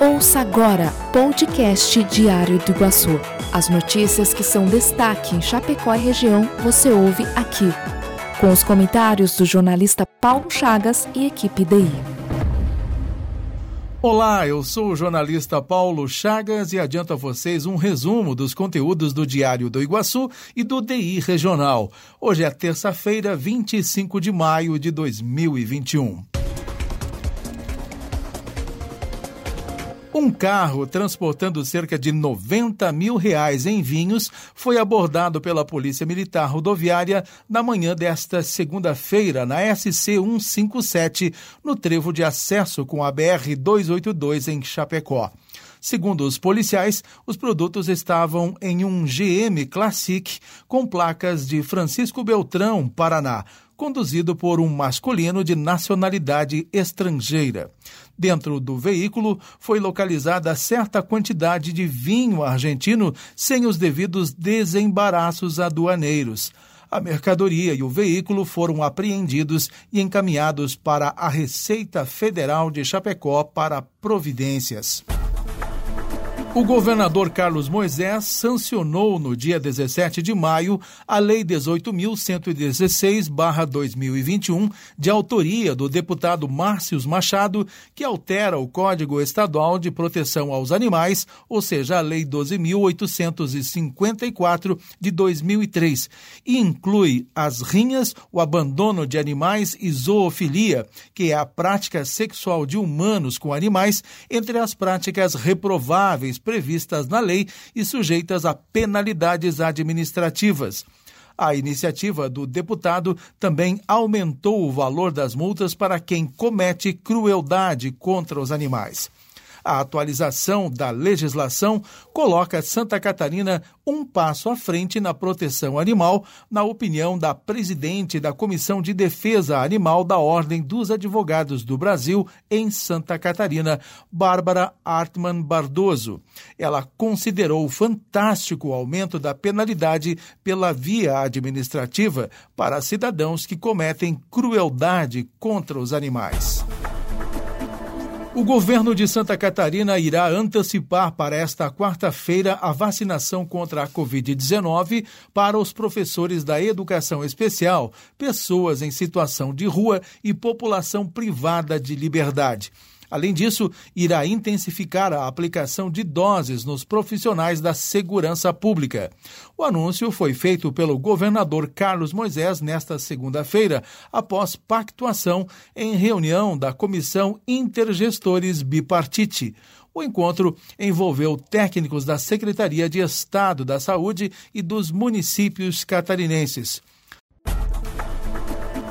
Ouça agora podcast Diário do Iguaçu. As notícias que são destaque em Chapecó e região você ouve aqui. Com os comentários do jornalista Paulo Chagas e equipe DI. Olá, eu sou o jornalista Paulo Chagas e adianto a vocês um resumo dos conteúdos do Diário do Iguaçu e do DI Regional. Hoje é terça-feira, 25 de maio de 2021. Um carro transportando cerca de 90 mil reais em vinhos foi abordado pela Polícia Militar Rodoviária na manhã desta segunda-feira na SC 157, no trevo de acesso com a BR 282 em Chapecó. Segundo os policiais, os produtos estavam em um GM Classic com placas de Francisco Beltrão, Paraná, conduzido por um masculino de nacionalidade estrangeira. Dentro do veículo foi localizada certa quantidade de vinho argentino sem os devidos desembaraços aduaneiros. A mercadoria e o veículo foram apreendidos e encaminhados para a Receita Federal de Chapecó para providências. O governador Carlos Moisés sancionou no dia 17 de maio a Lei 18.116-2021, de autoria do deputado Márcios Machado, que altera o Código Estadual de Proteção aos Animais, ou seja, a Lei 12.854 de 2003, e inclui as rinhas, o abandono de animais e zoofilia, que é a prática sexual de humanos com animais, entre as práticas reprováveis previstas na lei e sujeitas a penalidades administrativas. A iniciativa do deputado também aumentou o valor das multas para quem comete crueldade contra os animais. A atualização da legislação coloca Santa Catarina um passo à frente na proteção animal, na opinião da presidente da Comissão de Defesa Animal da Ordem dos Advogados do Brasil em Santa Catarina, Bárbara Artman Bardoso. Ela considerou fantástico o aumento da penalidade pela via administrativa para cidadãos que cometem crueldade contra os animais. O governo de Santa Catarina irá antecipar para esta quarta-feira a vacinação contra a Covid-19 para os professores da educação especial, pessoas em situação de rua e população privada de liberdade. Além disso, irá intensificar a aplicação de doses nos profissionais da segurança pública. O anúncio foi feito pelo governador Carlos Moisés nesta segunda-feira, após pactuação em reunião da Comissão Intergestores Bipartite. O encontro envolveu técnicos da Secretaria de Estado da Saúde e dos municípios catarinenses.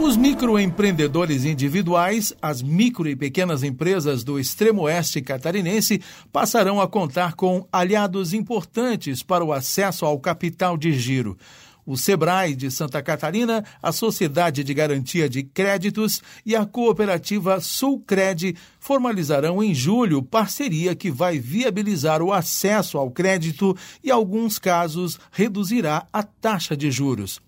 Os microempreendedores individuais, as micro e pequenas empresas do extremo oeste catarinense passarão a contar com aliados importantes para o acesso ao capital de giro. O Sebrae de Santa Catarina, a Sociedade de Garantia de Créditos e a cooperativa Sulcred formalizarão em julho parceria que vai viabilizar o acesso ao crédito e, em alguns casos, reduzirá a taxa de juros.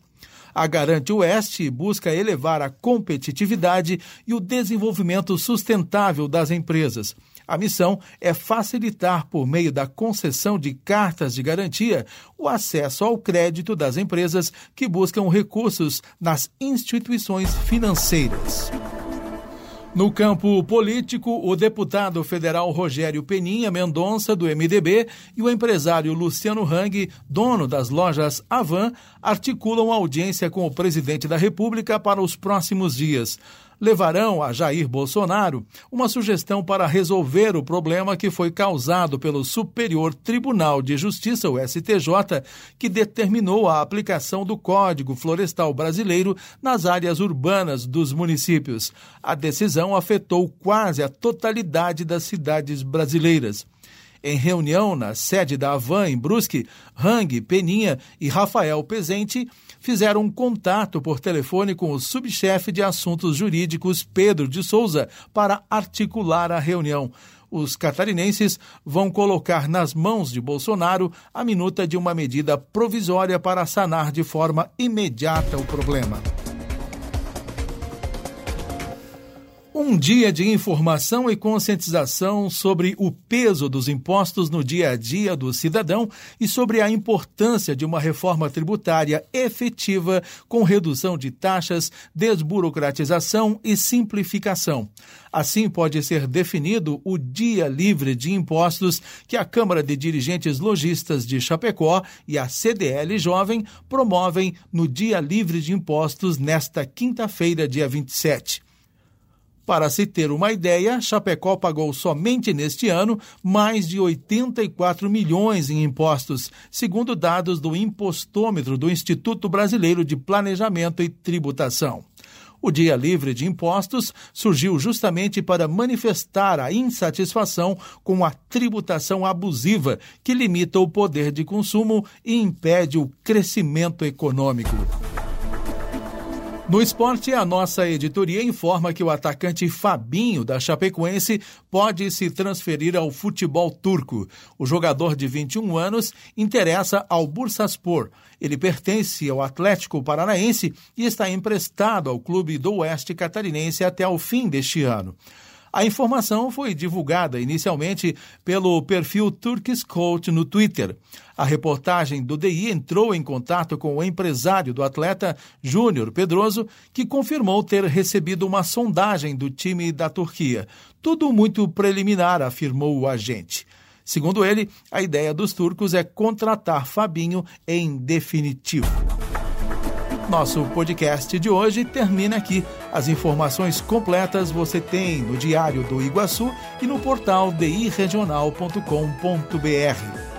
A Garante Oeste busca elevar a competitividade e o desenvolvimento sustentável das empresas. A missão é facilitar, por meio da concessão de cartas de garantia, o acesso ao crédito das empresas que buscam recursos nas instituições financeiras. No campo político, o deputado federal Rogério Peninha Mendonça, do MDB, e o empresário Luciano Hang, dono das lojas Avan, articulam audiência com o presidente da República para os próximos dias levarão a Jair Bolsonaro uma sugestão para resolver o problema que foi causado pelo Superior Tribunal de Justiça, o STJ, que determinou a aplicação do Código Florestal Brasileiro nas áreas urbanas dos municípios. A decisão afetou quase a totalidade das cidades brasileiras. Em reunião na sede da Avan, em Brusque, Hang, Peninha e Rafael Pezente fizeram um contato por telefone com o subchefe de assuntos jurídicos, Pedro de Souza, para articular a reunião. Os catarinenses vão colocar nas mãos de Bolsonaro a minuta de uma medida provisória para sanar de forma imediata o problema. Um dia de informação e conscientização sobre o peso dos impostos no dia a dia do cidadão e sobre a importância de uma reforma tributária efetiva com redução de taxas, desburocratização e simplificação. Assim, pode ser definido o Dia Livre de Impostos que a Câmara de Dirigentes Logistas de Chapecó e a CDL Jovem promovem no Dia Livre de Impostos nesta quinta-feira, dia 27. Para se ter uma ideia, Chapecó pagou somente neste ano mais de 84 milhões em impostos, segundo dados do Impostômetro do Instituto Brasileiro de Planejamento e Tributação. O Dia Livre de Impostos surgiu justamente para manifestar a insatisfação com a tributação abusiva que limita o poder de consumo e impede o crescimento econômico. No esporte, a nossa editoria informa que o atacante Fabinho, da Chapecoense, pode se transferir ao futebol turco. O jogador de 21 anos interessa ao Bursaspor. Ele pertence ao Atlético Paranaense e está emprestado ao clube do Oeste Catarinense até o fim deste ano. A informação foi divulgada inicialmente pelo perfil Turkish Coach no Twitter. A reportagem do DI entrou em contato com o empresário do atleta, Júnior Pedroso, que confirmou ter recebido uma sondagem do time da Turquia. Tudo muito preliminar, afirmou o agente. Segundo ele, a ideia dos turcos é contratar Fabinho em definitivo. Nosso podcast de hoje termina aqui. As informações completas você tem no Diário do Iguaçu e no portal diregional.com.br.